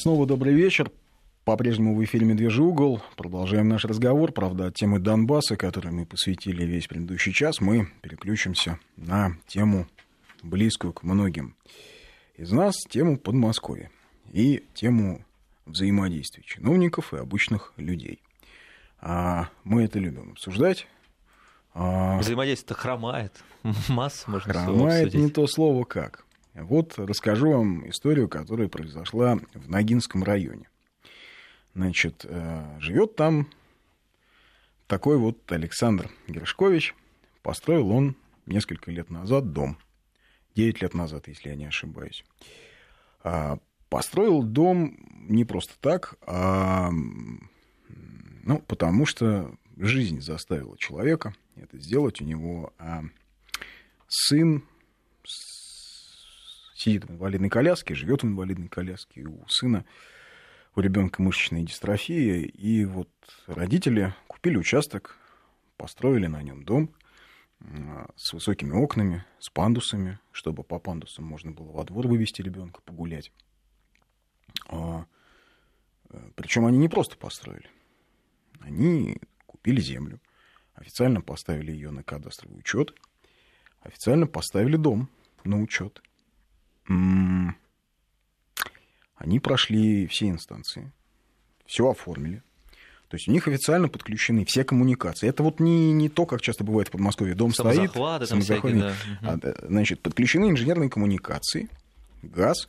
Снова добрый вечер. По-прежнему в эфире «Медвежий угол». Продолжаем наш разговор. Правда, от темы Донбасса, которой мы посвятили весь предыдущий час, мы переключимся на тему, близкую к многим из нас, тему Подмосковья и тему взаимодействия чиновников и обычных людей. А мы это любим обсуждать. А... Взаимодействие-то хромает. Масса можно Хромает не то слово как. Вот расскажу вам историю, которая произошла в Ногинском районе. Значит, э, живет там такой вот Александр Гершкович. Построил он несколько лет назад дом. Девять лет назад, если я не ошибаюсь. А, построил дом не просто так, а ну, потому что жизнь заставила человека это сделать. У него а, сын сидит в инвалидной коляске, живет в инвалидной коляске, у сына, у ребенка мышечная дистрофия, и вот родители купили участок, построили на нем дом с высокими окнами, с пандусами, чтобы по пандусам можно было во двор вывести ребенка погулять. А, Причем они не просто построили. Они купили землю, официально поставили ее на кадастровый учет, официально поставили дом на учет они прошли все инстанции, все оформили. То есть у них официально подключены все коммуникации. Это вот не, не то, как часто бывает в Подмосковье. Дом стоит, самозахваты, да. А, значит, подключены инженерные коммуникации, газ,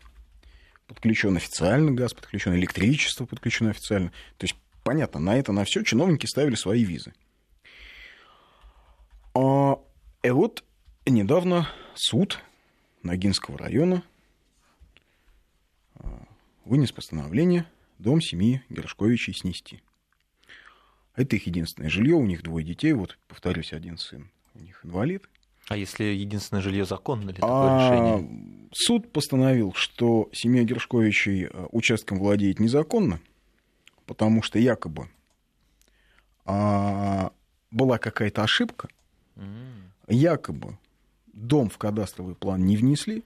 подключен официально газ, подключен электричество, подключено официально. То есть, понятно, на это, на все чиновники ставили свои визы. А, и вот недавно суд Ногинского района вынес постановление дом семьи Гершковичей снести. Это их единственное жилье, у них двое детей, вот, повторюсь, один сын у них инвалид. А если единственное жилье законно ли такое а, решение? Суд постановил, что семья Гершковичей э, участком владеет незаконно, потому что якобы а, была какая-то ошибка, mm. якобы дом в кадастровый план не внесли,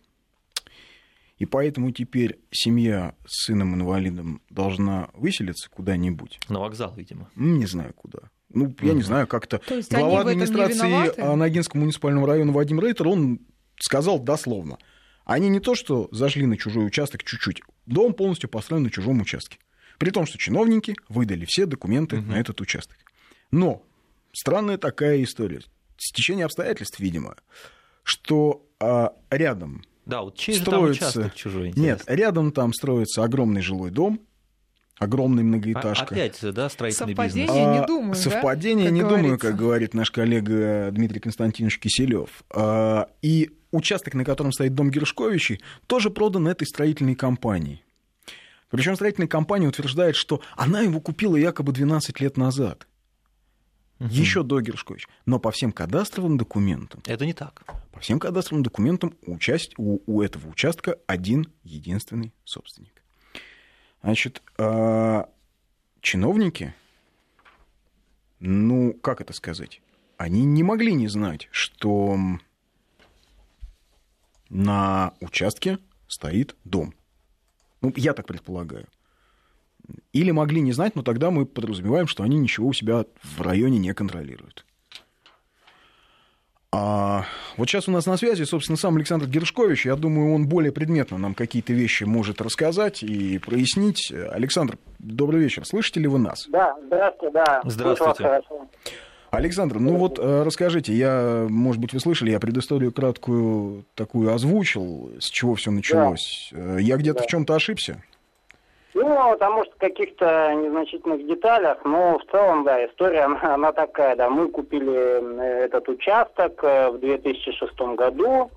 и поэтому теперь семья с сыном-инвалидом должна выселиться куда-нибудь. На вокзал, видимо. Не знаю куда. Ну, я угу. не знаю, как-то глава администрации Ногинского муниципального района Вадим Рейтер, он сказал дословно. Они не то, что зашли на чужой участок чуть-чуть, дом полностью построен на чужом участке. При том, что чиновники выдали все документы угу. на этот участок. Но странная такая история. Стечение обстоятельств, видимо, что а, рядом да, вот чей строится... же там участок чужой? Интересно. Нет, рядом там строится огромный жилой дом, огромный многоэтажка. А, опять, да, строительный Совпадение, бизнес. не думаю, а, Совпадение, да? не говорится. думаю, как говорит наш коллега Дмитрий Константинович Киселев. А, и участок, на котором стоит дом Гершковичей, тоже продан этой строительной компанией. Причем строительная компания утверждает, что она его купила якобы 12 лет назад. Угу. Еще до Гершкович. Но по всем кадастровым документам... Это не так. По всем кадастровым документам у, часть, у, у этого участка один единственный собственник. Значит, э, чиновники, ну, как это сказать, они не могли не знать, что на участке стоит дом. Ну, я так предполагаю. Или могли не знать, но тогда мы подразумеваем, что они ничего у себя в районе не контролируют. А вот сейчас у нас на связи, собственно, сам Александр Гершкович. Я думаю, он более предметно нам какие-то вещи может рассказать и прояснить. Александр, добрый вечер. Слышите ли вы нас? Да, здравствуйте, да. Здравствуйте. Александр, ну вот э, расскажите, я, может быть, вы слышали, я предысторию краткую такую озвучил, с чего все началось. Да. Э, я где-то да. в чем-то ошибся? Ну, потому что в каких-то незначительных деталях, но в целом, да, история, она, она такая, да, мы купили этот участок э, в 2006 году,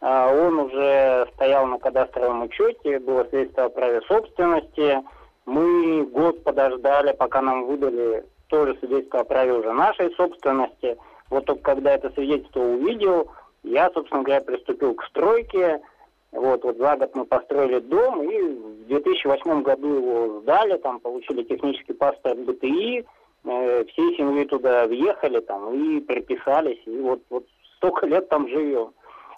а он уже стоял на кадастровом учете, было свидетельство о праве собственности, мы год подождали, пока нам выдали тоже свидетельство о праве уже нашей собственности, вот только когда это свидетельство увидел, я, собственно говоря, приступил к стройке, вот, вот за год мы построили дом, и в 2008 году его сдали, там получили технический паспорт БТИ, э, всей семьей туда въехали там и приписались, и вот, вот столько лет там живем.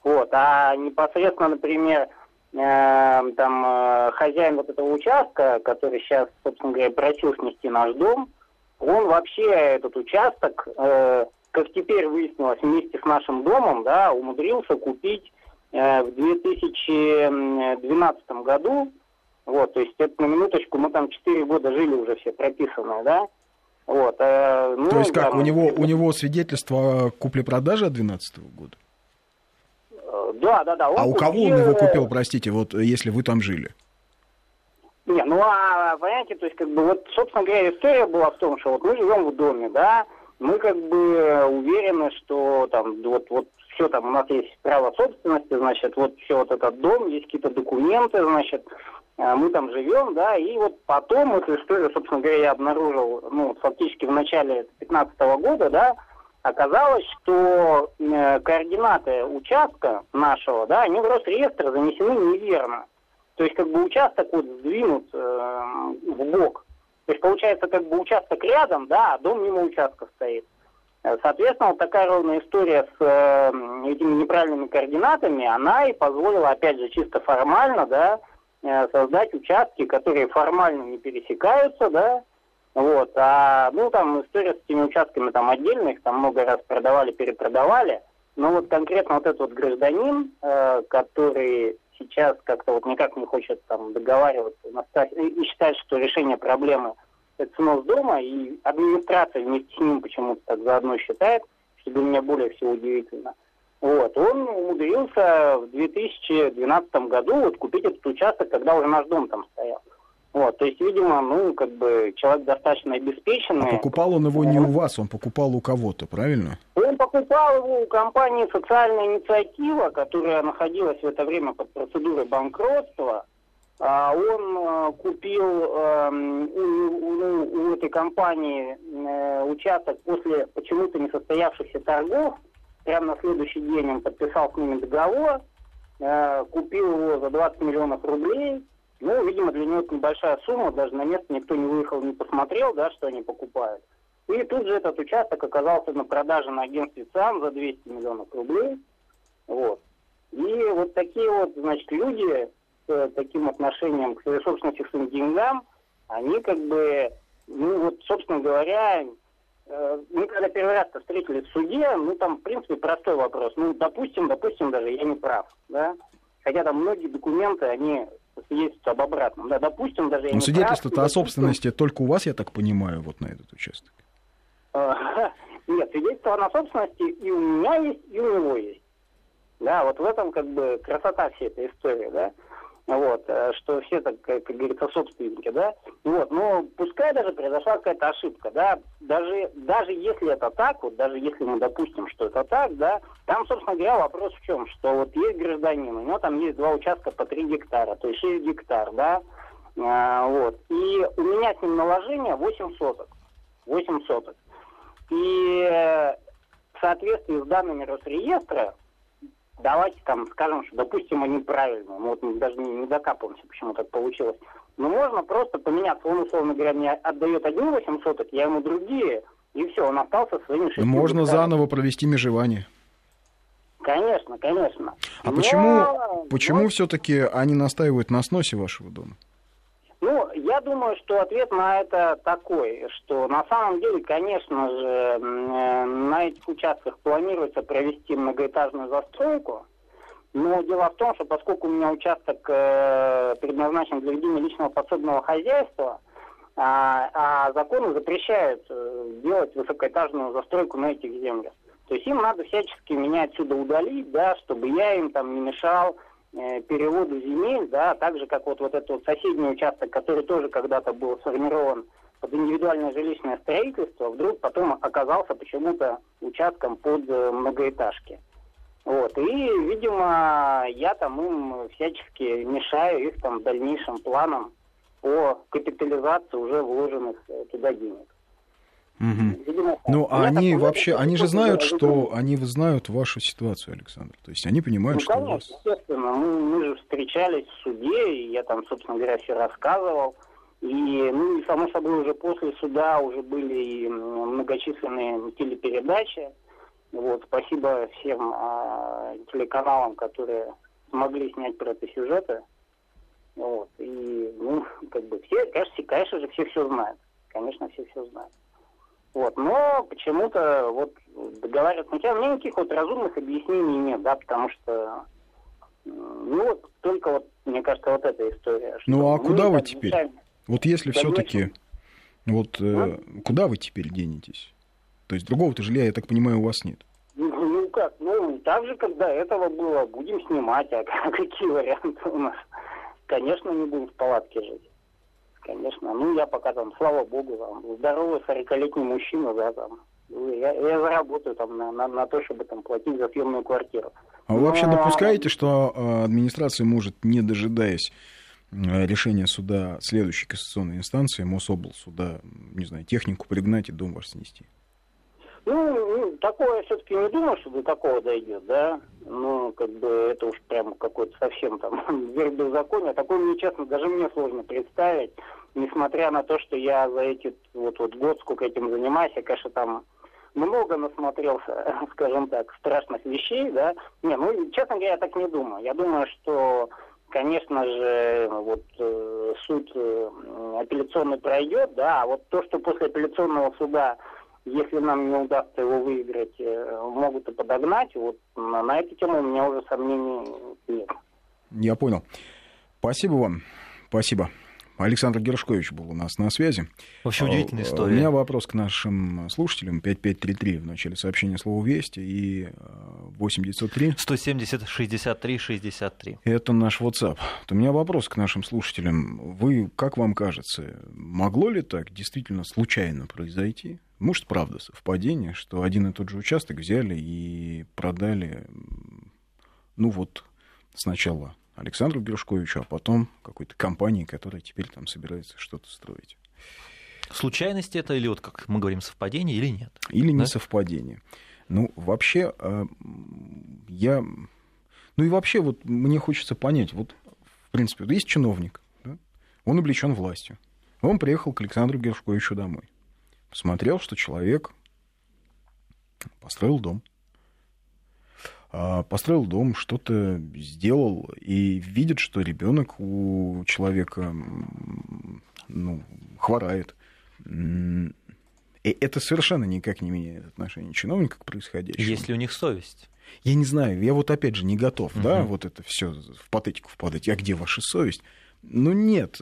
Вот, а непосредственно, например, э, там э, хозяин вот этого участка, который сейчас, собственно говоря, просил снести наш дом, он вообще этот участок, э, как теперь выяснилось, вместе с нашим домом, да, умудрился купить в 2012 году. Вот, то есть это на минуточку, мы там 4 года жили уже все прописанные, да. Вот, э, ну, то есть как, там, у, него, у него свидетельство купли-продажи от 2012 года? Э, да, да, да. а у кого он его купил, простите, вот если вы там жили? Не, ну а понимаете, то есть как бы вот, собственно говоря, история была в том, что вот мы живем в доме, да, мы как бы уверены, что там вот, вот все там, у нас есть право собственности, значит, вот все вот этот дом, есть какие-то документы, значит, э, мы там живем, да, и вот потом эту историю, собственно говоря, я обнаружил, ну, фактически в начале 2015 года, да, оказалось, что э, координаты участка нашего, да, они в Росреестр занесены неверно. То есть как бы участок вот сдвинут э, в бок. То есть получается как бы участок рядом, да, а дом мимо участка стоит. Э, соответственно, вот такая ровная история с э, этими неправильными координатами, она и позволила, опять же, чисто формально, да, э, создать участки, которые формально не пересекаются, да, вот, а, ну, там история с этими участками там отдельно, их там много раз продавали, перепродавали, но вот конкретно вот этот вот гражданин, э, который сейчас как-то вот никак не хочет там договариваться и считает, что решение проблемы это снос дома, и администрация вместе с ним почему-то так заодно считает, что для меня более всего удивительно. Вот, он умудрился в 2012 году вот купить этот участок, когда уже наш дом там стоял. Вот, то есть, видимо, ну, как бы человек достаточно обеспеченный. А покупал он его не у вас, он покупал у кого-то, правильно? Он покупал его у компании «Социальная инициатива», которая находилась в это время под процедурой банкротства. А он э, купил э, у, у, у этой компании э, участок после почему-то несостоявшихся торгов. Прямо на следующий день он подписал с ними договор, э, купил его за 20 миллионов рублей. Ну, видимо, для него это небольшая сумма, даже на место никто не выехал, не посмотрел, да, что они покупают. И тут же этот участок оказался на продаже на агентстве ЦАН за 200 миллионов рублей. Вот. И вот такие вот, значит, люди с э, таким отношением к своей собственности, к своим деньгам, они как бы, ну вот, собственно говоря, э, мы когда первый раз встретились в суде, ну там, в принципе, простой вопрос. Ну, допустим, допустим, даже я не прав, да? Хотя там многие документы, они свидетельствуют об обратном. Да, допустим, даже я Но свидетельство-то о собственности только у вас, я так понимаю, вот на этот участок. Нет, свидетельство на собственности и у меня есть, и у него есть. Да, вот в этом как бы красота всей этой истории, да вот, э, что все, так, как, говорится, собственники, да, вот, но пускай даже произошла какая-то ошибка, да, даже, даже если это так, вот, даже если мы допустим, что это так, да, там, собственно говоря, вопрос в чем, что вот есть гражданин, у него там есть два участка по 3 гектара, то есть 6 гектар, да, а, вот, и у меня с ним наложение 8 соток, 8 соток, и в соответствии с данными Росреестра давайте там скажем, что, допустим, они правильные. Мы вот даже не, не докапываемся, почему так получилось. Но можно просто поменяться. Он, условно говоря, мне отдает одни 8 соток, я ему другие, и все, он остался своими 6 Можно гектарами. заново провести межевание. Конечно, конечно. А Но... почему, почему Но... все-таки они настаивают на сносе вашего дома? Думаю, что ответ на это такой, что на самом деле, конечно же, э, на этих участках планируется провести многоэтажную застройку, но дело в том, что поскольку у меня участок э, предназначен для ведения личного подсобного хозяйства, а, а законы запрещают э, делать высокоэтажную застройку на этих землях. То есть им надо всячески меня отсюда удалить, да, чтобы я им там не мешал переводу земель, да, так же, как вот, вот этот вот соседний участок, который тоже когда-то был сформирован под индивидуальное жилищное строительство, вдруг потом оказался почему-то участком под э, многоэтажки. Вот. И, видимо, я там им всячески мешаю их там дальнейшим планам по капитализации уже вложенных э, туда денег. Угу. ну, а они вообще, они же знают, что они знают вашу ситуацию, Александр. То есть они понимают, ну, что конечно, у вас... естественно. Мы, мы же встречались в суде, и я там, собственно говоря, все рассказывал. И, ну, и, само собой, уже после суда уже были и многочисленные телепередачи. Вот, спасибо всем а, телеканалам, которые смогли снять про это сюжеты. Вот. И, ну, как бы все, конечно, конечно же, все все знают. Конечно, все все знают. Вот. Но почему-то вот договариваться сначала, у меня никаких вот разумных объяснений нет, да, потому что ну вот только вот, мне кажется, вот эта история. Ну а куда вы теперь? Вот если все-таки, вот э, куда вы теперь денетесь? То есть другого-то жилья, я так понимаю, у вас нет. Ну, ну как, ну так же, как до этого было, будем снимать, а какие варианты у нас? Конечно, не будем в палатке жить. Конечно. Ну, я пока там, слава богу, там, здоровый 40-летний мужчина, да, там. Я, я заработаю там на, на, на то, чтобы там платить за съемную квартиру. А вы Но... вообще допускаете, что а, администрация может, не дожидаясь решения суда следующей кассационной инстанции, Мособл суда, не знаю, технику пригнать и дом ваш снести? Ну, ну, такое все-таки не думаю, что до такого дойдет, да. Ну, как бы это уж прям какой-то совсем там верх беззакония. Такое мне, честно, даже мне сложно представить. Несмотря на то, что я за эти вот, вот год, сколько этим занимаюсь, я, конечно, там много насмотрелся, скажем так, страшных вещей, да. Не, ну, честно говоря, я так не думаю. Я думаю, что, конечно же, вот э, суд э, апелляционный пройдет, да, а вот то, что после апелляционного суда если нам не удастся его выиграть, э, могут и подогнать. Вот на, на эту тему у меня уже сомнений нет. Я понял. Спасибо вам. Спасибо. Александр Гершкович был у нас на связи. Вообще удивительная э, история. У меня вопрос к нашим слушателям. 5533 в начале сообщения слова «Вести» и 8903. 170 63 63. Это наш WhatsApp. Вот у меня вопрос к нашим слушателям. Вы, как вам кажется, могло ли так действительно случайно произойти? Может, правда, совпадение, что один и тот же участок взяли и продали, ну вот, сначала Александру Гершковичу, а потом какой-то компании, которая теперь там собирается что-то строить. Случайность это или вот, как мы говорим, совпадение или нет? Или да? не совпадение. Ну, вообще, а, я... Ну и вообще, вот мне хочется понять, вот, в принципе, вот есть чиновник, да? он облечен властью. Он приехал к Александру Гершковичу домой посмотрел, что человек построил дом. А, построил дом, что-то сделал, и видит, что ребенок у человека ну, хворает. И это совершенно никак не меняет отношение чиновника к происходящему. Есть ли у них совесть? Я не знаю, я вот опять же не готов, угу. да, вот это все в патетику впадать. А где ваша совесть? Ну нет,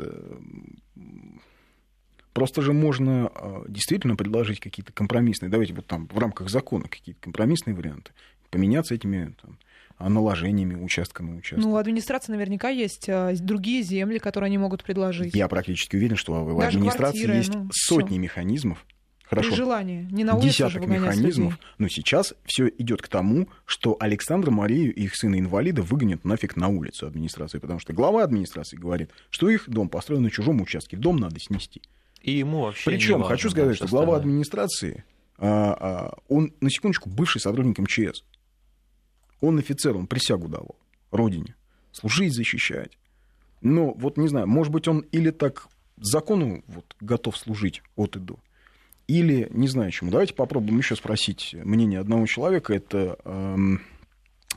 Просто же можно а, действительно предложить какие-то компромиссные, давайте вот там в рамках закона какие-то компромиссные варианты, поменяться этими там, наложениями участка на участок. Ну, у администрации наверняка есть а, другие земли, которые они могут предложить. Я практически уверен, что у администрации квартиры, есть ну, сотни всё. механизмов. Хорошо. При желании. Не на улице Десяток механизмов. Но сейчас все идет к тому, что Александра Марию и их сына-инвалида выгонят нафиг на улицу администрации. Потому что глава администрации говорит, что их дом построен на чужом участке. Дом надо снести. И ему вообще Причем хочу сказать, что глава администрации, а, а, он, на секундочку, бывший сотрудник МЧС. Он офицер, он присягу давал родине. Служить, защищать. Но вот не знаю, может быть, он или так закону вот, готов служить от и до, или не знаю чему. Давайте попробуем еще спросить мнение одного человека. Это эм,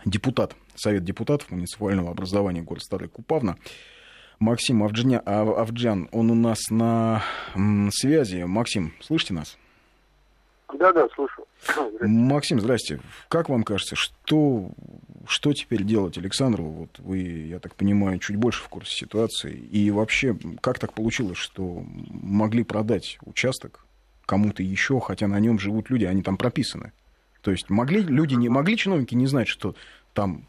депутат, Совет депутатов муниципального образования города Старая Купавна. Максим Авджаня, Авджан, он у нас на связи. Максим, слышите нас? Да, да, слышу. Максим, здрасте. Как вам кажется, что, что теперь делать Александру? Вот вы, я так понимаю, чуть больше в курсе ситуации. И вообще, как так получилось, что могли продать участок кому-то еще, хотя на нем живут люди, они там прописаны? То есть могли люди, не могли чиновники не знать, что там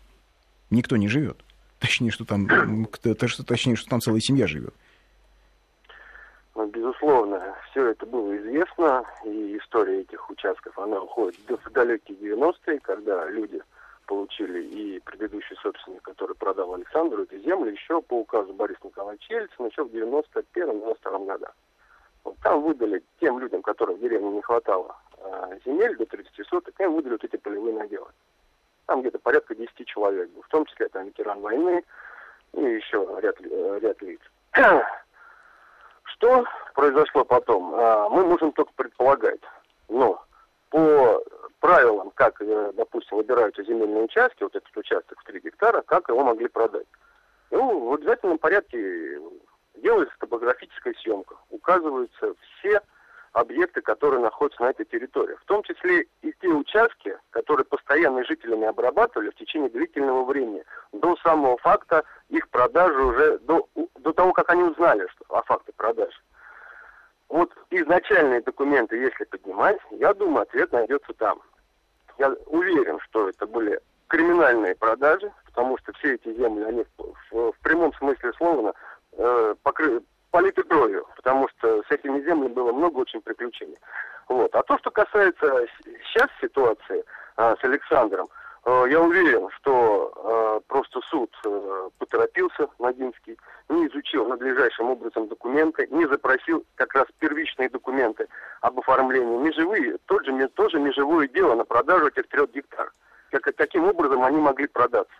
никто не живет? Точнее, что там, точнее, что там целая семья живет. Ну, безусловно, все это было известно, и история этих участков, она уходит в далекие 90-е, когда люди получили и предыдущий собственник, который продал Александру эту землю, еще по указу Бориса Николаевича Ельцина, еще в 91-92 годах. Вот там выдали тем людям, которым в деревне не хватало э, земель до 30 соток, им выдали вот эти полевые наделы. Там где-то порядка 10 человек был, в том числе там ветеран войны и еще ряд, э, ряд лиц. Что произошло потом, а, мы можем только предполагать. Но по правилам, как, э, допустим, выбираются земельные участки, вот этот участок в 3 гектара, как его могли продать. Ну, в обязательном порядке делается топографическая съемка, указываются все объекты, которые находятся на этой территории. В том числе и те участки, которые постоянно жителями обрабатывали в течение длительного времени, до самого факта их продажи уже, до, до того, как они узнали что, о факте продажи. Вот изначальные документы, если поднимать, я думаю, ответ найдется там. Я уверен, что это были криминальные продажи, потому что все эти земли, они в, в, в прямом смысле слова э, покры, политы кровью, потому что с этими землями было много очень приключений. Вот. А то, что касается сейчас ситуации э, с Александром, э, я уверен, что э, просто суд э, поторопился, Ногинский, не изучил надлежащим образом документы, не запросил как раз первичные документы об оформлении межевые, тот же, тоже межевое дело на продажу этих трех гектар. Как, каким образом они могли продаться.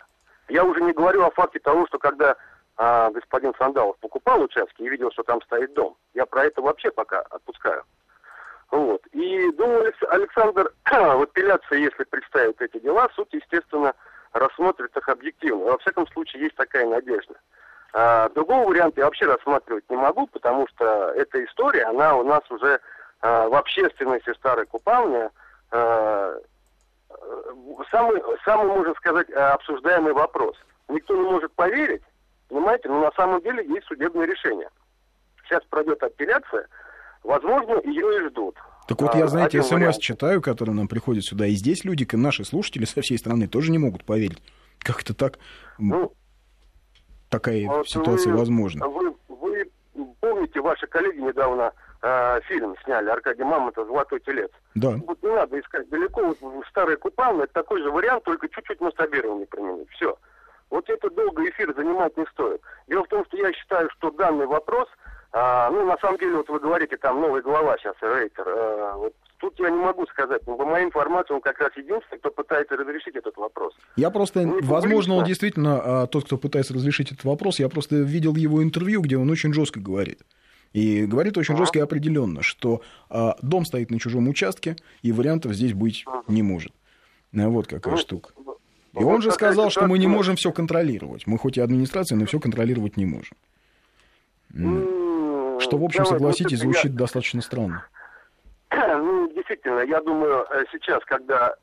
Я уже не говорю о факте того, что когда а, господин Сандалов покупал участки и видел, что там стоит дом, я про это вообще пока отпускаю. Вот. И думаю, Александр в апелляции, если представит эти дела, суд, естественно, рассмотрит их объективно. Во всяком случае, есть такая надежда. А, другого варианта я вообще рассматривать не могу, потому что эта история, она у нас уже а, в общественности старой купальни а, самый, самый, можно сказать, обсуждаемый вопрос. Никто не может поверить, понимаете, но на самом деле есть судебное решение. Сейчас пройдет апелляция, возможно, ее и ждут. Так вот, я, знаете, смс вариант. читаю, который нам приходит сюда, и здесь люди, наши слушатели со всей страны, тоже не могут поверить. Как это так? Ну, такая вот ситуация вы, возможна. Вы, вы помните, ваши коллеги недавно э, фильм сняли, Аркадий Мамонтов «Золотой телец». Да. Вот не надо искать далеко, вот в старой Купалне это такой же вариант, только чуть-чуть масштабирование применить. Все. Вот это долго эфир занимать не стоит. Дело в том, что я считаю, что данный вопрос, а, ну, на самом деле, вот вы говорите, там новый глава сейчас, Рейтер, а, вот Тут я не могу сказать, но по моей информации он как раз единственный, кто пытается разрешить этот вопрос. Я просто, не возможно, он действительно а, тот, кто пытается разрешить этот вопрос, я просто видел его интервью, где он очень жестко говорит. И говорит очень жестко и определенно, что а, дом стоит на чужом участке, и вариантов здесь быть не может. Ну, вот какая ну, штука. И он же сказал, что мы не можем все контролировать. Мы хоть и администрация, но все контролировать не можем. Что, в общем, согласитесь, звучит достаточно странно. Ну, действительно, я думаю, э, сейчас, когда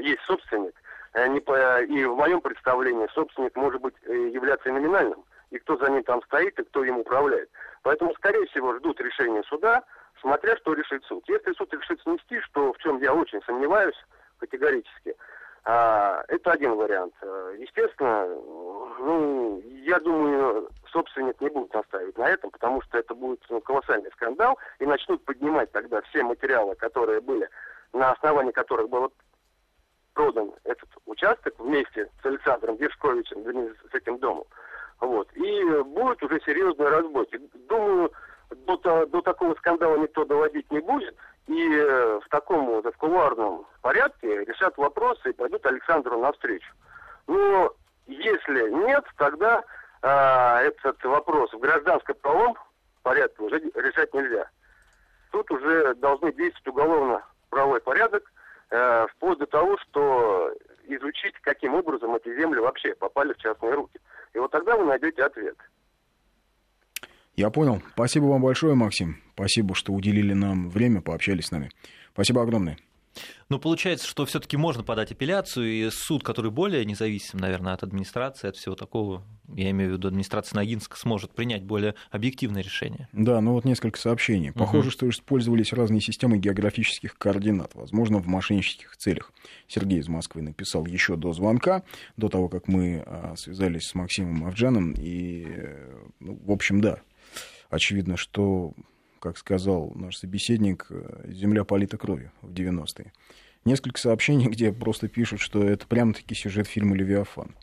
есть собственник, э, и в моем представлении собственник может быть э, являться номинальным, и кто за ним там стоит, и кто им управляет. Поэтому, скорее всего, ждут решения суда, смотря что решит суд. Если суд решит снести, что в чем я очень сомневаюсь категорически, а, это один вариант. Естественно, ну, я думаю, собственник не будет настаивать на этом, потому что это будет ну, колоссальный скандал, и начнут поднимать тогда все материалы, которые были, на основании которых был продан этот участок вместе с Александром Гершковичем, с этим домом. Вот. И будет уже серьезный разбойки. Думаю, до, до такого скандала никто доводить не будет, и э, в таком вот, в порядке решат вопросы и пойдут Александру навстречу. Но если нет, тогда а, этот вопрос в гражданско-правом порядке уже решать нельзя. Тут уже должны действовать уголовно-правовой порядок, э, вплоть до того, что изучить, каким образом эти земли вообще попали в частные руки. И вот тогда вы найдете ответ. Я понял. Спасибо вам большое, Максим. Спасибо, что уделили нам время, пообщались с нами. Спасибо огромное. Ну, получается, что все-таки можно подать апелляцию, и суд, который более независим, наверное, от администрации, от всего такого, я имею в виду администрация Ногинска, сможет принять более объективное решение. Да, ну вот несколько сообщений. Похоже, угу. что использовались разные системы географических координат, возможно, в мошеннических целях. Сергей из Москвы написал еще до звонка, до того, как мы а, связались с Максимом Авджаном, и, э, ну, в общем, да, очевидно, что как сказал наш собеседник, э, земля полита кровью в 90-е. Несколько сообщений, где просто пишут, что это прямо-таки сюжет фильма «Левиафан».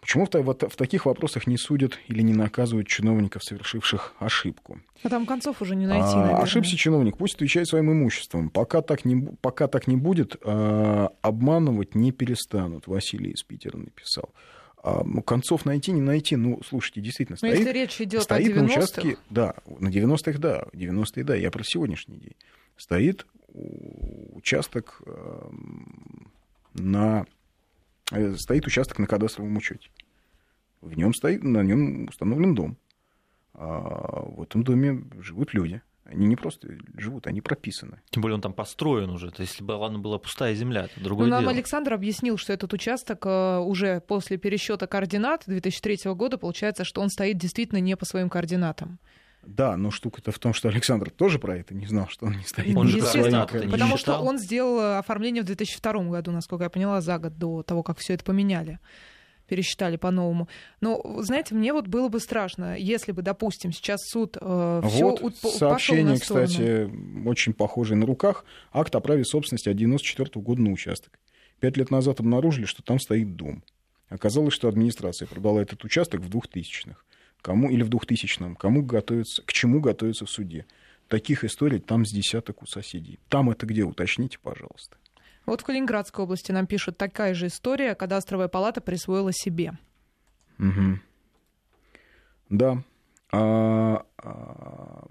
Почему в, в, в таких вопросах не судят или не наказывают чиновников, совершивших ошибку? А там концов уже не найти, а, наверное. Ошибся чиновник, пусть отвечает своим имуществом. Пока так не, пока так не будет, а, обманывать не перестанут, Василий из Питера написал. А, ну, концов найти, не найти. Ну, слушайте, действительно, стоит, если речь идет стоит о 90-х... на участке, да, на 90-х, да, 90-е, да, я про сегодняшний день. Стоит участок на стоит участок на кадастровом учете. В нем стоит, на нем установлен дом. А в этом доме живут люди. Они не просто живут, они прописаны. Тем более он там построен уже. То есть, если бы ладно, была пустая земля, это другое ну, нам дело. Александр объяснил, что этот участок э, уже после пересчета координат 2003 года получается, что он стоит действительно не по своим координатам. Да, но штука-то в том, что Александр тоже про это не знал, что он не стоит. Он же Естественно, координаты не потому считал. что он сделал э, оформление в 2002 году, насколько я поняла, за год до того, как все это поменяли пересчитали по-новому. Но, знаете, мне вот было бы страшно, если бы, допустим, сейчас суд э, все Вот сообщение, кстати, очень похожее на руках. Акт о праве собственности от 94 года на участок. Пять лет назад обнаружили, что там стоит дом. Оказалось, что администрация продала этот участок в 2000-х. Кому, или в 2000-м. Кому готовится, к чему готовится в суде. Таких историй там с десяток у соседей. Там это где? Уточните, пожалуйста. Вот в Калининградской области нам пишут такая же история, кадастровая палата присвоила себе. Угу. Да. А, а,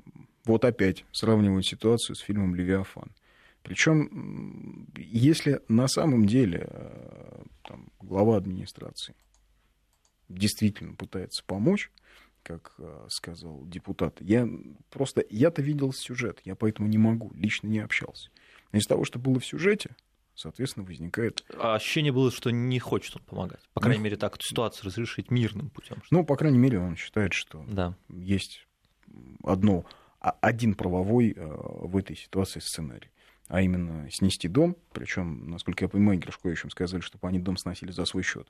вот опять сравнивают ситуацию с фильмом «Левиафан». Причем, если на самом деле э, там, глава администрации действительно пытается помочь, как э, сказал депутат, я просто, я-то видел сюжет, я поэтому не могу, лично не общался. Из того, что было в сюжете, соответственно, возникает... А ощущение было, что не хочет он помогать. По крайней ну, мере, так эту ситуацию разрешить мирным путем. Ну, по крайней мере, он считает, что да. есть одно, один правовой э, в этой ситуации сценарий. А именно снести дом, причем, насколько я понимаю, Гришковичам сказали, чтобы они дом сносили за свой счет.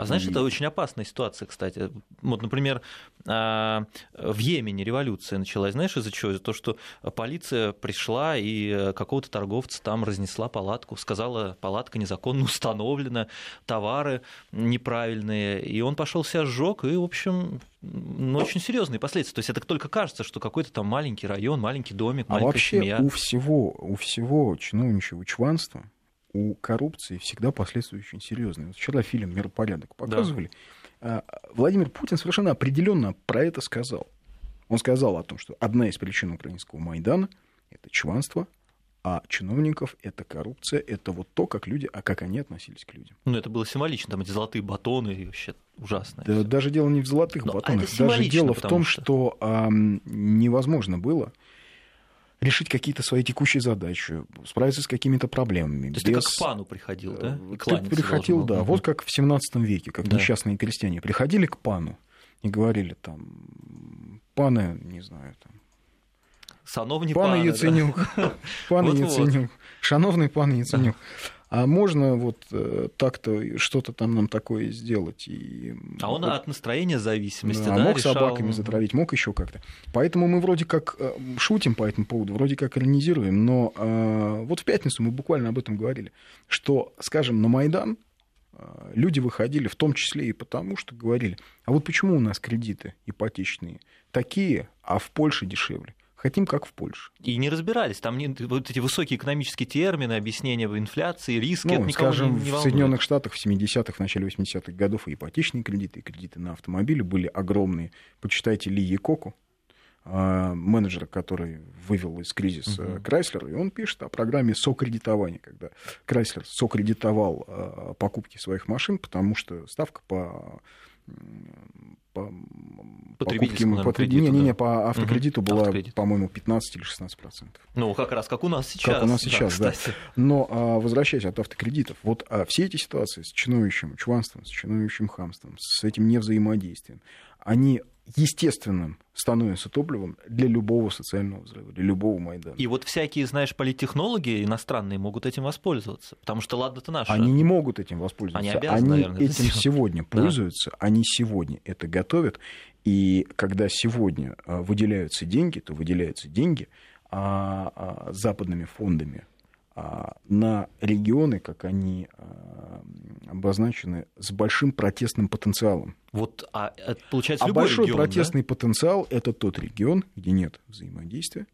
А знаешь, это очень опасная ситуация, кстати. Вот, например, а, в Йемене революция началась. Знаешь, из-за чего? Из-за того, что полиция пришла и какого-то торговца там разнесла палатку, сказала, палатка незаконно установлена, товары неправильные, и он пошел себя сжег, и, в общем, ну, очень серьезные последствия. То есть это только кажется, что какой-то там маленький район, маленький домик, а маленькая а вообще семья. у всего, у всего чиновничьего чванства у коррупции всегда последствия очень серьезные. Вот вчера фильм «Миропорядок» показывали. Да. Владимир Путин совершенно определенно про это сказал. Он сказал о том, что одна из причин украинского Майдана – это чванство, а чиновников это коррупция, это вот то, как люди, а как они относились к людям. Ну, это было символично, там эти золотые батоны, и вообще ужасно. Да, даже дело не в золотых Но, батонах, даже дело в том, что, что а, невозможно было решить какие-то свои текущие задачи, справиться с какими-то проблемами. То есть без... ты как к пану приходил, да? И ты приходил, да. Угу. Вот как в 17 веке, как да. несчастные крестьяне приходили к пану и говорили там, паны, не знаю, там, Сановні пане пане, Яценюк, да? пане Вот-вот. Яценюк, шановный пан Яценюк, а можно вот э, так-то что-то там нам такое сделать? И, А он вот, от настроения зависимости, да, да, мог решал? собаками затравить, мог еще как-то. Поэтому мы вроде как э, шутим по этому поводу, вроде как иронизируем, но э, вот в пятницу мы буквально об этом говорили, что, скажем, на Майдан люди выходили в том числе и потому, что говорили, а вот почему у нас кредиты ипотечные такие, а в Польше дешевле? Хотим, как в Польше. И не разбирались. Там не, вот эти высокие экономические термины, объяснения инфляции, риски, Ну, это скажем, не, не в. Соединенных Штатах в 70-х, в начале 80-х годов и ипотечные кредиты, и кредиты на автомобили были огромные. Почитайте Ли Якоку, а, менеджера, который вывел из кризиса Мгм. Крайслер, и он пишет о программе сокредитования, когда Крайслер сокредитовал а, покупки своих машин, потому что ставка по по Потребительскому, наверное, потреб- кредиту, не, не, не, да. по автокредиту была, Автокредит. по-моему, 15 или 16 процентов. Ну, как раз как у нас сейчас. Как у нас сейчас, да. кстати. Но а, возвращаясь от автокредитов, вот а, все эти ситуации с чиновничьим чванством, с чиновничьим хамством, с этим невзаимодействием, они естественным становятся топливом для любого социального взрыва, для любого Майдана. И вот всякие, знаешь, политтехнологи иностранные могут этим воспользоваться. Потому что ладно, это наше. Они не могут этим воспользоваться. Они обязаны, наверное, это этим сегодня Да. пользуются, они сегодня это готовят. И когда сегодня а, выделяются деньги, то выделяются деньги а, а, западными фондами на регионы, как они а, обозначены, с большим протестным потенциалом. Вот, а это получается А большой регион, да? протестный потенциал это тот регион, где нет взаимодействия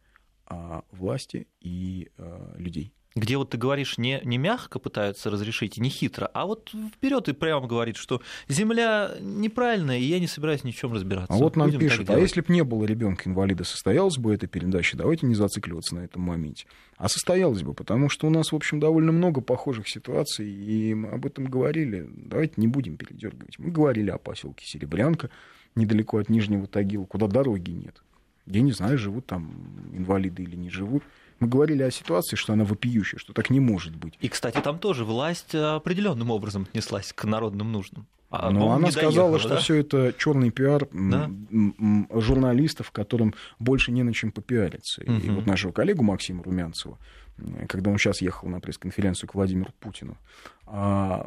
а, власти и а, людей. Где вот ты говоришь, не, не мягко пытаются разрешить, не хитро, а вот вперед и прямо говорит, что земля неправильная, и я не собираюсь ни в чем разбираться. А вот нам Будем пишут, а если бы не было ребенка инвалида, состоялась бы эта передача? Давайте не зацикливаться на этом моменте. А состоялась бы, потому что у нас, в общем, довольно много похожих ситуаций, и мы об этом говорили. Давайте не будем передергивать. Мы говорили о поселке Серебрянка, недалеко от Нижнего Тагила, куда дороги нет. Я не знаю, живут там инвалиды или не живут. Мы говорили о ситуации, что она вопиющая, что так не может быть. И, кстати, там тоже власть определенным образом отнеслась к народным нуждам. А, Но она сказала, доехала, что да? все это черный пиар да? журналистов, которым больше не на чем попиариться. Угу. И вот нашего коллегу Максима Румянцева, когда он сейчас ехал на пресс-конференцию к Владимиру Путину, а,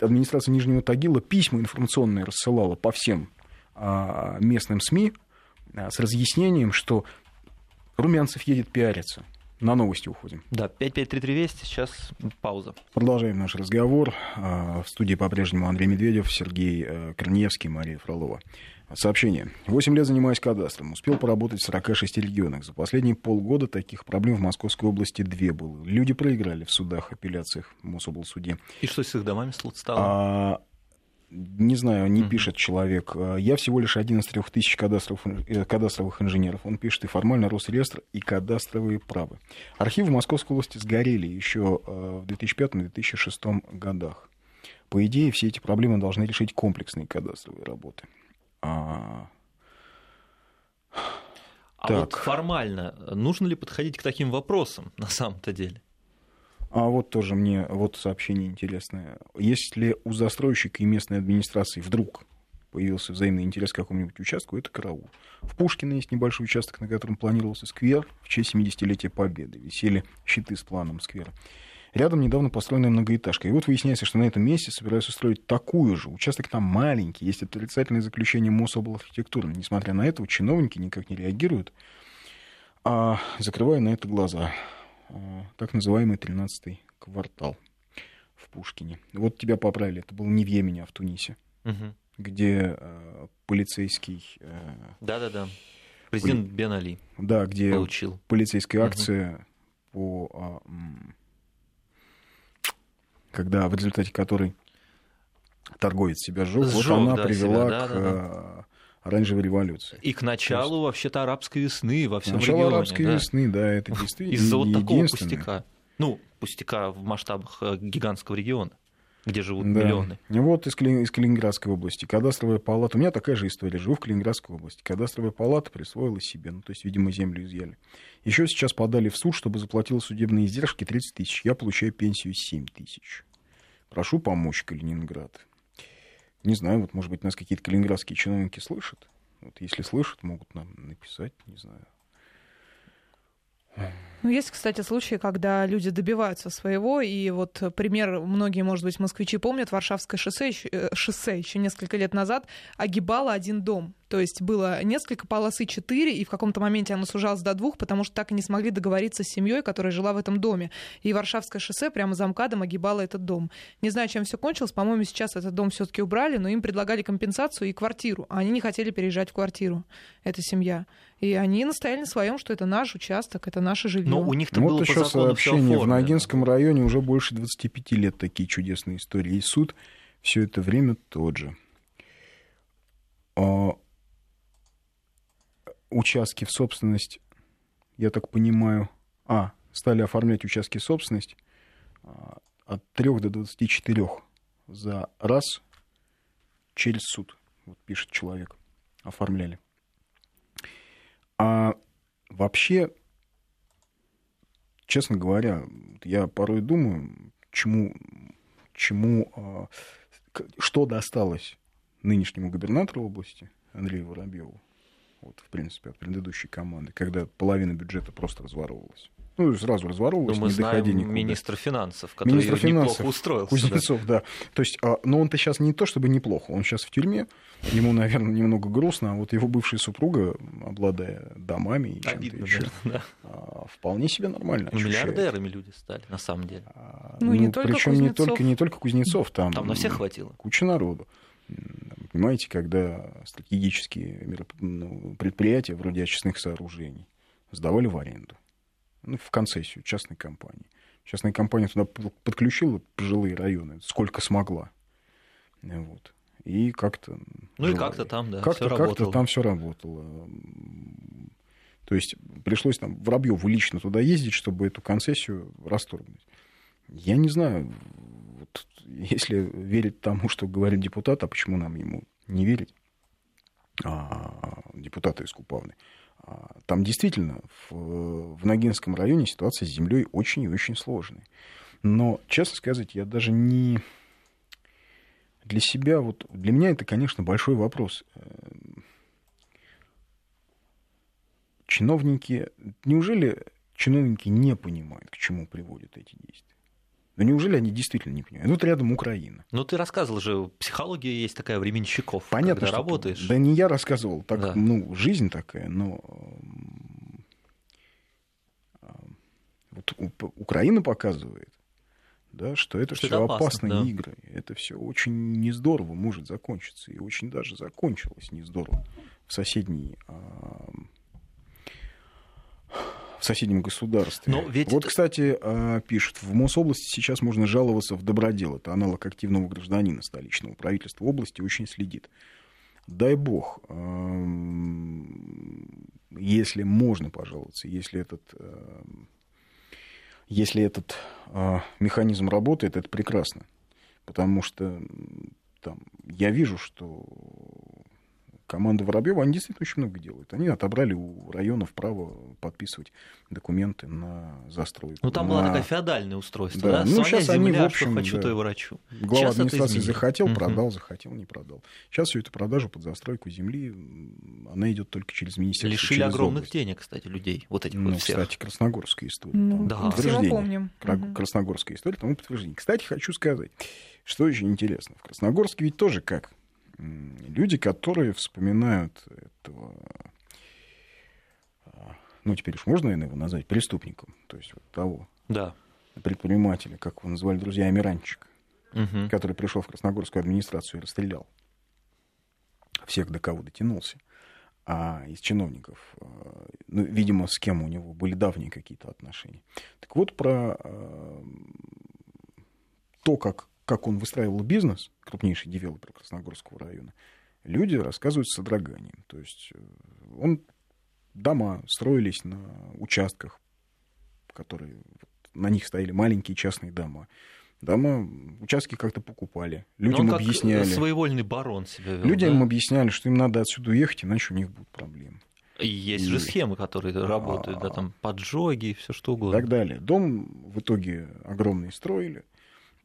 администрация Нижнего Тагила письма информационные рассылала по всем а, местным СМИ с разъяснением, что Румянцев едет пиариться. На новости уходим. Да, 5533 Вести, сейчас пауза. Продолжаем наш разговор. А, в студии по-прежнему Андрей Медведев, Сергей э, Корнеевский, Мария Фролова. Сообщение. Восемь лет занимаюсь кадастром. Успел поработать в 46 регионах. За последние полгода таких проблем в Московской области две было. Люди проиграли в судах, апелляциях в Мособлсуде. И что с их домами стало? А, не знаю, не mm-hmm. пишет человек. А, я всего лишь один из трех тысяч кадастровых, э, кадастровых инженеров. Он пишет и формально Росреестр, и кадастровые правы. Архивы Московской области сгорели еще а, в 2005-2006 годах. По идее, все эти проблемы должны решить комплексные кадастровые работы. А... А так. вот формально нужно ли подходить к таким вопросам на самом-то деле? А вот тоже мне вот сообщение интересное. Если у застройщика и местной администрации вдруг появился взаимный интерес к какому-нибудь участку, это караул. В Пушкино есть небольшой участок, на котором планировался сквер в честь 70-летия Победы. Висели щиты с планом сквера. Рядом недавно построенная многоэтажка. И вот выясняется, что на этом месте собираются строить такую же. Участок там маленький, есть отрицательное заключение Мособлархитектуры. Несмотря на это, чиновники никак не реагируют, а закрывая на это глаза. Э, так называемый 13-й квартал в Пушкине. Вот тебя поправили, это было не в Йемене, а в Тунисе, угу. где э, полицейский... Э, Да-да-да, президент поли... Бен Али Да, где получил. полицейская акция угу. по... Э, когда в результате которой торговец себя сжег, вот она да, привела себя, да, к... Да, да оранжевой революции. И к началу есть... вообще-то арабской весны во всем Начало регионе. арабской да? весны, да, это действительно Из-за вот такого пустяка. Ну, пустяка в масштабах э, гигантского региона где живут да. миллионы. Вот из, Кали... из Калининградской области. Кадастровая палата. У меня такая же история. Живу в Калининградской области. Кадастровая палата присвоила себе. Ну, то есть, видимо, землю изъяли. Еще сейчас подали в суд, чтобы заплатил судебные издержки 30 тысяч. Я получаю пенсию 7 тысяч. Прошу помочь, Калининград. Не знаю, вот, может быть, нас какие-то калининградские чиновники слышат. Вот если слышат, могут нам написать, не знаю. Ну, есть, кстати, случаи, когда люди добиваются своего, и вот пример, многие, может быть, москвичи помнят, Варшавское шоссе, э, шоссе еще несколько лет назад огибало один дом. То есть было несколько полосы, четыре, и в каком-то моменте оно сужалось до двух, потому что так и не смогли договориться с семьей, которая жила в этом доме. И Варшавское шоссе прямо за МКАДом огибало этот дом. Не знаю, чем все кончилось. По-моему, сейчас этот дом все-таки убрали, но им предлагали компенсацию и квартиру. А они не хотели переезжать в квартиру, эта семья. И они настояли на своем, что это наш участок, это наше жилье. Но у них-то вот было еще сообщение. В Ногинском районе уже больше 25 лет такие чудесные истории. И суд все это время тот же. Участки в собственность, я так понимаю, а, стали оформлять участки в собственность а, от 3 до 24 за раз через суд, вот пишет человек, оформляли. А вообще, честно говоря, я порой думаю, чему, чему, а, что досталось нынешнему губернатору области Андрею Воробьеву, вот, в принципе, от предыдущей команды, когда половина бюджета просто разворовывалась. Ну, сразу разворовывалась, ну, мы не доходя никуда. министра финансов, который Министр финансов, неплохо устроился. Кузнецов, да. да. То есть, а, но он-то сейчас не то чтобы неплохо, он сейчас в тюрьме, ему, наверное, немного грустно, а вот его бывшая супруга, обладая домами и чем-то еще, да. А, вполне себе нормально ну, Миллиардерами люди стали, на самом деле. А, ну, ну не только причем не только, не только Кузнецов, там, там на всех хватило. Куча народу. Понимаете, когда стратегические ну, предприятия вроде очистных сооружений сдавали в аренду ну, в концессию частной компании. Частная компания туда подключила пожилые районы, сколько смогла. Вот. И как-то... Ну и как-то там, да, как-то, как-то там все работало. То есть пришлось там Воробьеву лично туда ездить, чтобы эту концессию расторгнуть. Я не знаю, вот, если верить тому, что говорит депутат, а почему нам ему не верить, а, депутата из Купавны, а, там действительно в, в Ногинском районе ситуация с землей очень и очень сложная. Но, честно сказать, я даже не... Для себя, вот для меня это, конечно, большой вопрос. чиновники, неужели чиновники не понимают, к чему приводят эти действия? Но неужели они действительно не понимают? Вот рядом Украина. Ну, ты рассказывал же, психология есть такая временщиков, Понятно, когда работаешь. Да не я рассказывал, так, да. ну, жизнь такая, но вот Украина показывает, да, что это что все опасные да. игры. Это все очень не здорово может закончиться. И очень даже закончилось не здорово в соседней в соседнем государстве. Но ведь вот, кстати, а, пишут, в Мособласти сейчас можно жаловаться в добродел. Это аналог активного гражданина столичного. Правительство области очень следит. Дай бог, если можно пожаловаться, если этот, если этот а, механизм работает, это прекрасно. Потому что там, я вижу, что команда Воробьева, они действительно очень много делают. Они отобрали у районов право подписывать документы на застройку. Ну, там на... была такая феодальное устройство, да? да? Ну, сейчас земля, они, в общем, что хочу, да. то и врачу. Глава сейчас администрации захотел, uh-huh. продал, захотел, не продал. Сейчас всю эту продажу под застройку земли, она идет только через министерство. Лишили через огромных область. денег, кстати, людей, вот этих ну, вот всех. кстати, красногорская история. Ну, да. Все мы помним. Красногорская история, тому подтверждение. Кстати, хочу сказать, что очень интересно. В Красногорске ведь тоже как люди, которые вспоминают этого, а, ну, теперь уж можно, наверное, его назвать преступником, то есть вот того да. предпринимателя, как его называли друзья, Амиранчик, угу. который пришел в Красногорскую администрацию и расстрелял всех, до кого дотянулся. А из чиновников, а, ну, видимо, с кем у него были давние какие-то отношения. Так вот, про а, то, как как он выстраивал бизнес, крупнейший девелопер Красногорского района, люди рассказывают с содроганием. То есть э, он, дома строились на участках, которые на них стояли маленькие частные дома. Дома, участки как-то покупали. Людям Но он объясняли. Своевольный барон себя вел. Людям да? объясняли, что им надо отсюда уехать, иначе у них будут проблемы. И есть и... же схемы, которые а... работают, да, там поджоги, все что угодно. И так далее. Дом в итоге огромный строили.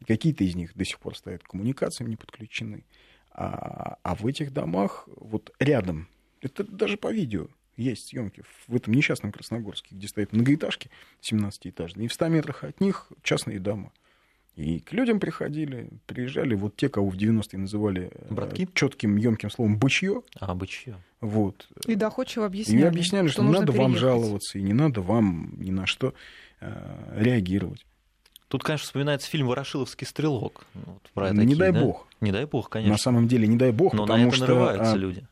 Какие-то из них до сих пор стоят коммуникациям не подключены. А, а в этих домах, вот рядом, это даже по видео есть съемки в этом несчастном Красногорске, где стоят многоэтажки 17-этажные, и в 100 метрах от них частные дома. И к людям приходили, приезжали вот те, кого в 90-е называли э, Братки? четким, емким словом бычье. А, бычье. Вот. И доходчиво объясняли. И объясняли, что, что не надо переехать. вам жаловаться, и не надо вам ни на что э, реагировать. Тут, конечно, вспоминается фильм «Ворошиловский стрелок». Ну, вот, про такие, не дай да? бог. Не дай бог, конечно. На самом деле, не дай бог, Но потому на это что... нарываются а, люди.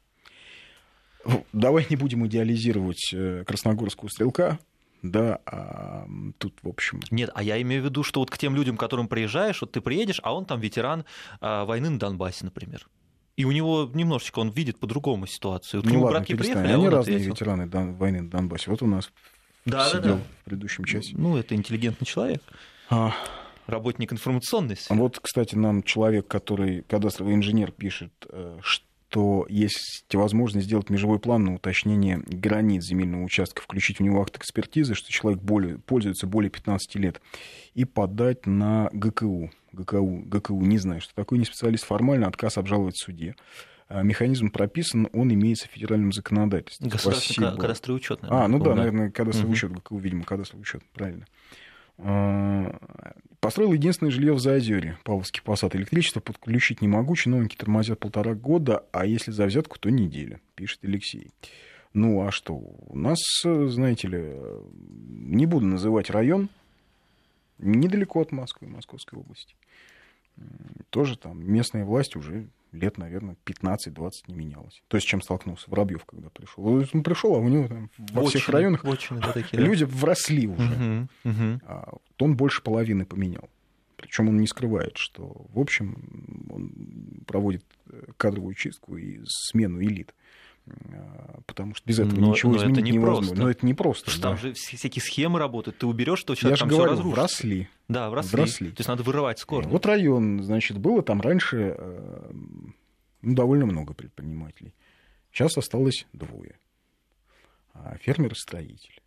Давай не будем идеализировать э, красногорского стрелка, да, а тут, в общем... Нет, а я имею в виду, что вот к тем людям, к которым приезжаешь, вот ты приедешь, а он там ветеран а, войны на Донбассе, например. И у него немножечко он видит по-другому ситуацию. Вот ну к нему ладно, братки перестань. приехали, Они а он разные ответил. ветераны войны на Донбассе. Вот у нас да, сидел да, да. в предыдущем часе. Ну, это интеллигентный человек. А, Работник информационной сферы. вот, кстати, нам человек, который кадастровый инженер, пишет, э, что есть возможность сделать межевой план на уточнение границ земельного участка, включить в него акт экспертизы, что человек более, пользуется более 15 лет, и подать на ГКУ. ГКУ, ГКУ не знаю, что такое, не специалист, формально отказ обжаловать в суде. А Механизм прописан, он имеется в федеральном законодательстве. Государственный кадастровый учет. А, ну да, наверное, кадастровый учет, ГКУ, видимо, кадастровый учет, правильно. А, Построил единственное жилье в Заозере, Павловский посад. Электричество подключить не могу, чиновники тормозят полтора года, а если за взятку, то неделя, пишет Алексей. Ну, а что? У нас, знаете ли, не буду называть район, недалеко от Москвы, Московской области. Тоже там местная власть уже лет, наверное, 15-20 не менялось. То есть, чем столкнулся Воробьев, когда пришел. Он пришел, а у него там во всех Очень, районах очень, да, такие, да. люди вросли уже. Мгм, мгм. А он больше половины поменял. Причем он не скрывает, что, в общем, он проводит э, кадровую чистку и смену элит. А, Потому что без этого Но- ничего но это изменить непросто. невозможно. Но это не просто. Что там да. же вс- всякие схемы работают. Ты уберешь, что Я человек же там все говорю, разрушится. вросли. Да, вросли. вросли. То есть надо вырывать с корнем. Вот район, значит, было там раньше э, ну, довольно много предпринимателей. Сейчас осталось двое. А, Фермер и строитель.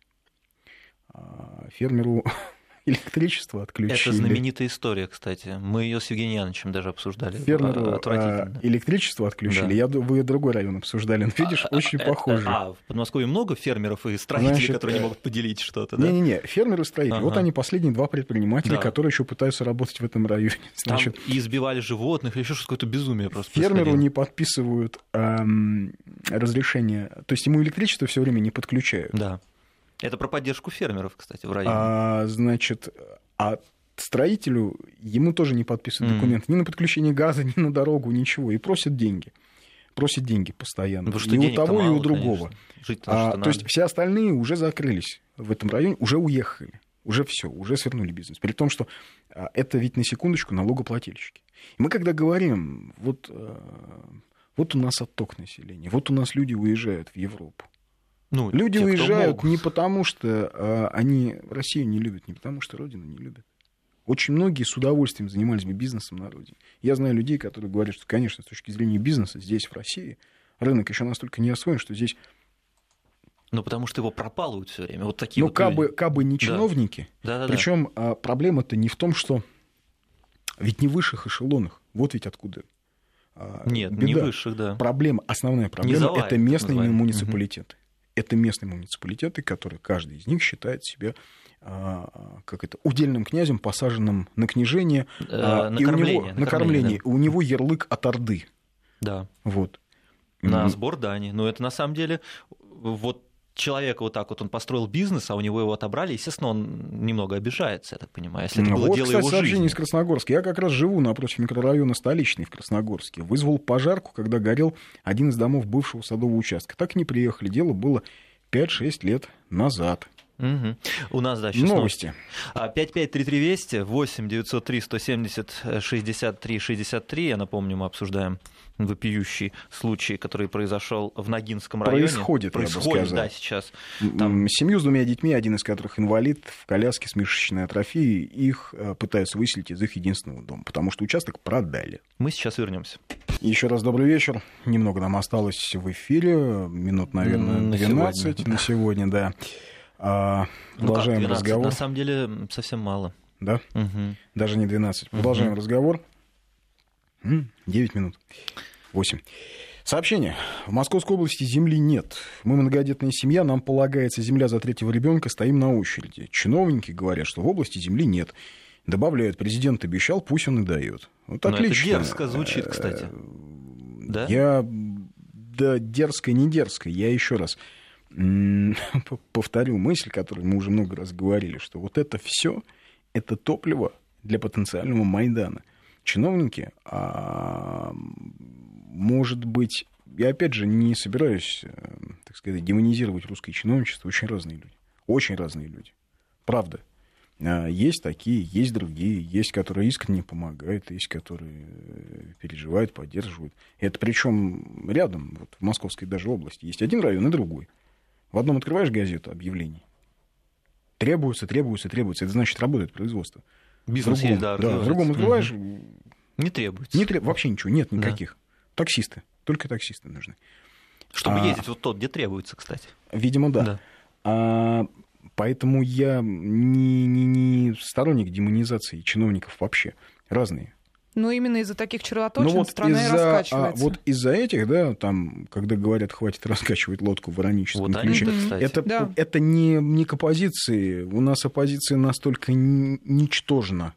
А, Фермеру электричество отключили. Это знаменитая история, кстати. Мы ее с Евгением Яновичем даже обсуждали. Фермеру А, а, электричество отключили. Да. Я, вы другой район обсуждали. Ну, видишь, очень Э, похоже. А, в Подмосковье много фермеров и строителей, Значит, которые не э, могут поделить что-то, да? Не-не-не, фермер и строитель. Вот Ага. они последние два предпринимателя, Да. которые еще пытаются работать в этом районе. Там Значит, и избивали животных, или еще что-то какое-то безумие просто Фермеру не подписывают ам, разрешение, то есть ему электричество все время не подключают. Да. Это про поддержку фермеров, кстати, в районе. А, значит, а строителю ему тоже не подписывают Мгм. документы ни на подключение газа, ни на дорогу, ничего. И просят деньги. Просят деньги постоянно. Потому что и у того, и мало, у другого. А, то есть все остальные уже закрылись в этом районе, уже уехали. Уже все, уже свернули бизнес. При том, что а, это ведь на секундочку налогоплательщики. И мы когда говорим, вот, а, вот у нас отток населения, вот у нас люди уезжают в Европу. Ну, Люди те, уезжают не потому, что а, они Россию не любят, не потому, что Родину не любят. Очень многие с удовольствием занимались бы бизнесом на родине. Я знаю людей, которые говорят, что, конечно, с точки зрения бизнеса здесь, в России, рынок еще настолько не освоен, что здесь, Ну, потому что его пропалывают все время. Вот такие ну, вот кабы, люди. кабы не чиновники, Да-да-да. причем проблема-то не в том, что ведь не в высших эшелонах, вот ведь откуда а, Нет, не беда. высших, да. Проблема, основная проблема это местные называемая. муниципалитеты. Это местные муниципалитеты, которые каждый из них считает себя а, как это, удельным князем, посаженным на книжение, а, Э, и у него, накормление, накормление, у него ярлык от Орды. Да. Вот. На сбор дани. Но это на самом деле вот человек вот так вот, он построил бизнес, а у него его отобрали, естественно, он немного обижается, я так понимаю, если это Ну, было вот, дело кстати, его сообщение жизни. из Красногорска. Я как раз живу напротив микрорайона Столичный в Красногорске. Вызвал пожарку, когда горел один из домов бывшего садового участка. Так и не приехали. Дело было 5-6 лет назад. Мгм. У нас, да, сейчас Новости. А, 553320 8 903 170 63 63. Я напомню, мы обсуждаем вопиющий случай, который произошел в Ногинском районе. Происходит, Происходит, да, сейчас. Там- Семью с двумя детьми, один из которых инвалид, в коляске с мышечной атрофией, их э, пытаются выселить из их единственного дома, потому что участок продали. Мы сейчас вернемся. Еще раз добрый вечер. Немного нам осталось в эфире, минут, наверное, На 12 сегодня, на сегодня, да. А, Ну как, Продолжаем 12? разговор. На самом деле совсем мало. Да, Мгм. даже не 12. Продолжаем разговор. М, 9 минут. 8. Сообщение. В Московской области земли нет. Мы многодетная семья, нам полагается земля за третьего ребенка, стоим на очереди. Чиновники говорят, что в области земли нет. Добавляют, президент обещал, пусть он и дает. Вот Но это отлично. дерзко звучит, Э, кстати. Да? Я, да, дерзко, не дерзко. Я еще раз повторю мысль, которую мы уже много раз говорили, что вот это все это топливо для потенциального Майдана. Чиновники, а, может быть, я опять же не собираюсь, э, так сказать, демонизировать русское чиновничество, очень разные люди. Очень разные люди. Правда. А, Есть такие, есть другие, есть, которые искренне помогают, есть, которые э, переживают, поддерживают. Это причем рядом, вот в Московской даже области, есть один район и другой. В одном открываешь газету объявлений. Требуется, требуется, требуется. Это значит, работает производство. Бизнес другом, есть, да, да, другом открываешь, Мгм. Не требуется. не треб- вообще ничего, нет Да. никаких. Таксисты, только таксисты нужны. Чтобы А- ездить вот тот, где требуется, кстати. Видимо, да. Да. А, поэтому я не, не, не сторонник демонизации чиновников вообще. Разные. Но именно из-за таких червоточин Ну вот страна и из-за, а, раскачивается. вот из-за этих, да, там, когда говорят, хватит раскачивать лодку в ироническом Вот они, ключе, да, Мгм. кстати. это, Да. это не, не к оппозиции. У нас оппозиция настолько ничтожна,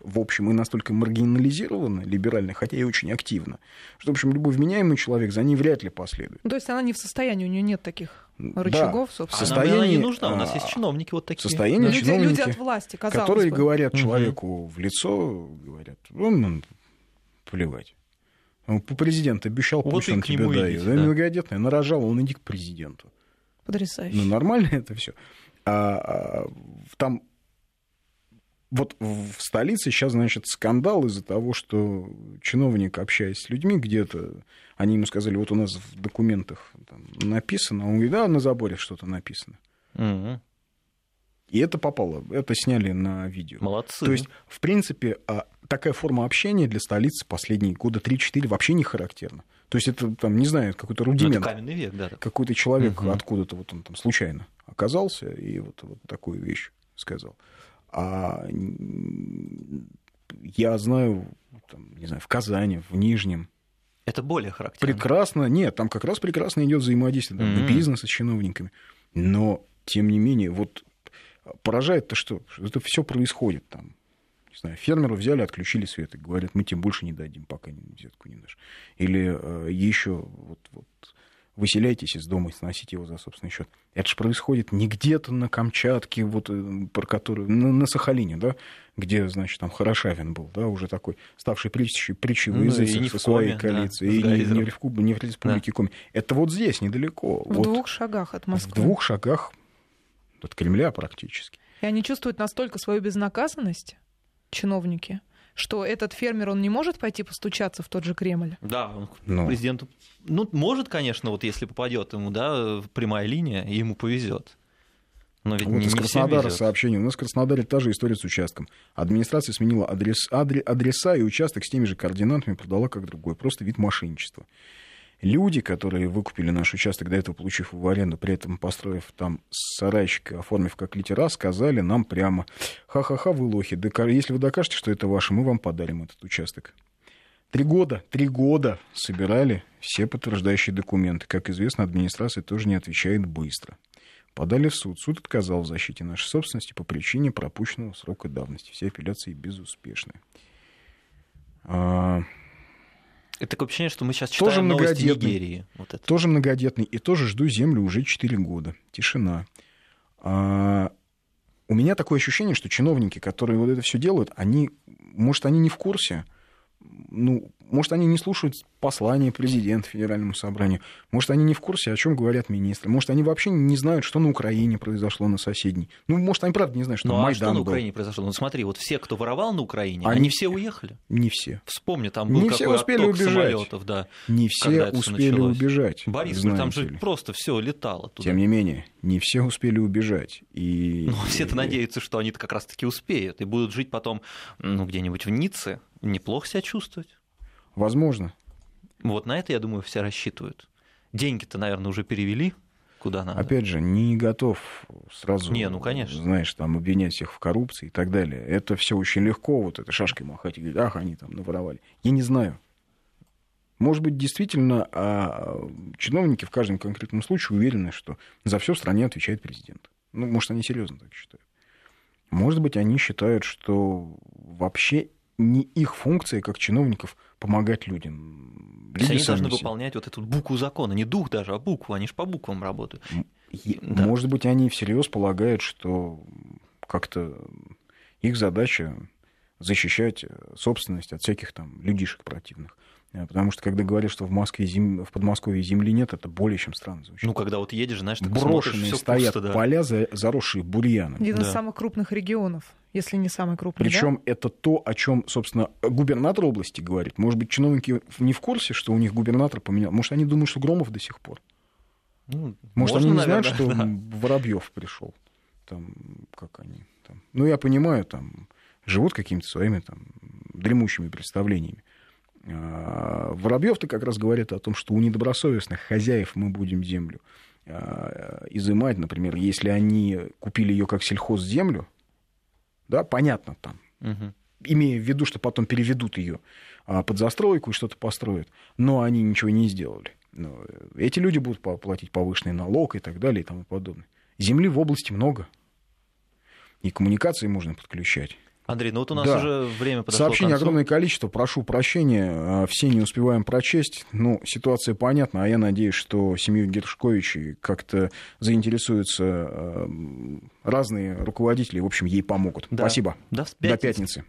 в общем, и настолько маргинализирована либерально, хотя и очень активно, что, в общем, любой вменяемый человек за ней вряд ли последует. Ну, то есть она не в состоянии, у нее нет таких Да. Рычагов, В А собственно. нам она не состоянии, нужна, у нас а, есть чиновники вот такие. состоянии Да. люди, чиновники, люди от власти, казалось которые бы. говорят человеку в лицо, говорят, ну, ну, плевать. Он по президенту обещал, Вот пусть он к тебе дает. Да, да. Многодетный, нарожал, он иди к президенту. Потрясающе. Ну, нормально это все. А, а, там вот в столице сейчас, значит, скандал из-за того, что чиновник, общаясь с людьми где-то, они ему сказали, вот у нас в документах там написано, он говорит, да, на заборе что-то написано. Мгм. И это попало, это сняли на видео. Молодцы. То есть, в принципе, а, такая форма общения для столицы последние года 3-4 вообще не характерна. То есть это, там, не знаю, какой-то Ну, это рудимент. каменный век, да. Какой-то человек Мгм. откуда-то вот он там случайно оказался и вот, вот такую вещь сказал. А я знаю, там, не знаю, в Казани, в Нижнем, Это более характерно. прекрасно, нет, там как раз прекрасно идет взаимодействие там, и бизнеса с чиновниками. Но, тем не менее, вот поражает-то что? Что Это все происходит там. Не знаю, фермеру взяли, отключили свет и говорят, мы тебе больше не дадим, пока не- взятку не дашь. Или э, еще вот, вот выселяйтесь из дома и сносите его за собственный счет. Это же происходит не где-то на Камчатке, вот, э, про которую, на, на Сахалине, да, где, значит, там Хорошавин был, да, уже такой, ставший притчей, притчей Ну, не со в своей Коме, да, коалицией, с и не, не в, Кубе, не в Республике Коми. Это вот здесь, недалеко. В вот двух шагах от в Москвы. двух шагах от Кремля практически. И они чувствуют настолько свою безнаказанность, чиновники, что этот фермер, он не может пойти постучаться в тот же Кремль. Да, он к Ну. президенту. Ну, может, конечно, вот если попадет ему, да, прямая линия, ему повезет. Но ведь Вот не, из Краснодара сообщение. У нас в Краснодаре та же история с участком. Администрация сменила адрес, адре- адреса и участок с теми же координатами продала как другой. Просто вид мошенничества. Люди, которые выкупили наш участок, до этого получив его в аренду, при этом построив там сарайчик, оформив как литера, сказали нам прямо, ха-ха-ха, вы лохи, если вы докажете, что это ваше, мы вам подарим этот участок. Три года, три года собирали все подтверждающие документы. Как известно, администрация тоже не отвечает быстро. Подали в суд. Суд отказал в защите нашей собственности по причине пропущенного срока давности. Все апелляции безуспешны. Это такое ощущение, что мы сейчас Тоже читаем новости многодетный. Нигерии. Вот это. тоже многодетный. И тоже жду землю уже 4 года. Тишина. А, у меня такое ощущение, что чиновники, которые вот это все делают, они, может, они не в курсе, ну, может, они не слушают послания президента Федеральному собранию, может, они не в курсе, о чем говорят министры, может, они вообще не знают, что на Украине произошло на соседней. Ну, может, они правда не знают, что Ну там а Майдан что на был. Украине произошло? Ну смотри, вот все, кто воровал на Украине, Они- они, все уехали. Не все. Вспомни, там был Не какой все успели отток убежать. самолетов, да. Не все успели началось? убежать. Борисполь, там знаете же ли. просто все летало туда. Тем не менее, не все успели убежать. И... Ну, все-то надеются, что они-то как раз-таки успеют и будут жить потом ну, где-нибудь в Ницце, неплохо себя чувствовать. Возможно. Вот на это, я думаю, все рассчитывают. Деньги-то, наверное, уже перевели куда надо. Опять же, не готов сразу, Не, ну, конечно. знаешь, там обвинять всех в коррупции и так далее. Это все очень легко, вот этой шашкой махать и говорить, ах, они там наворовали. Я не знаю. Может быть, действительно, а чиновники в каждом конкретном случае уверены, что за все в стране отвечает президент. Ну, может, они серьезно так считают. Может быть, они считают, что вообще не их функция, как чиновников, помогать людям. То есть Люди они должны себе. выполнять вот эту букву закона, не дух даже, а букву, они же по буквам работают. И, Да. Может быть, они всерьез полагают, что как-то их задача защищать собственность от всяких там людишек противных. Э, Потому что когда говорят, что в Москве зем... в Подмосковье земли нет, это более чем странно звучит. Ну, когда вот едешь, знаешь, так Брошенные всё стоят пусто, да. поля, за- заросшие бурьяном. Один из Да. самых крупных регионов, если не самый крупный. да? Причем это то, о чем, собственно, губернатор области говорит. Может быть, чиновники не в курсе, что у них губернатор поменял. Может, они думают, что Громов до сих пор. Ну, Может, можно, они не наверное, знают, что да. Воробьев пришел. Там, как они там. Ну, я понимаю, там живут какими-то своими там дремучими представлениями. Воробьев-то как раз говорит о том, что у недобросовестных хозяев мы будем землю а, изымать, например, если они купили ее как сельхозземлю, да, понятно там, Мгм. имея в виду, что потом переведут ее под застройку и что-то построят, но они ничего не сделали. Ну, эти люди будут платить повышенный налог и так далее и тому подобное. Земли в области много. И коммуникации можно подключать. Андрей, ну вот у нас Да. уже время подошло Сообщений огромное количество. Прошу прощения, а, все не успеваем прочесть. Ну, ситуация понятна, а я надеюсь, что семью Гершковичей как-то заинтересуются а, разные руководители, в общем, ей помогут. Да. Спасибо. До До пятницы.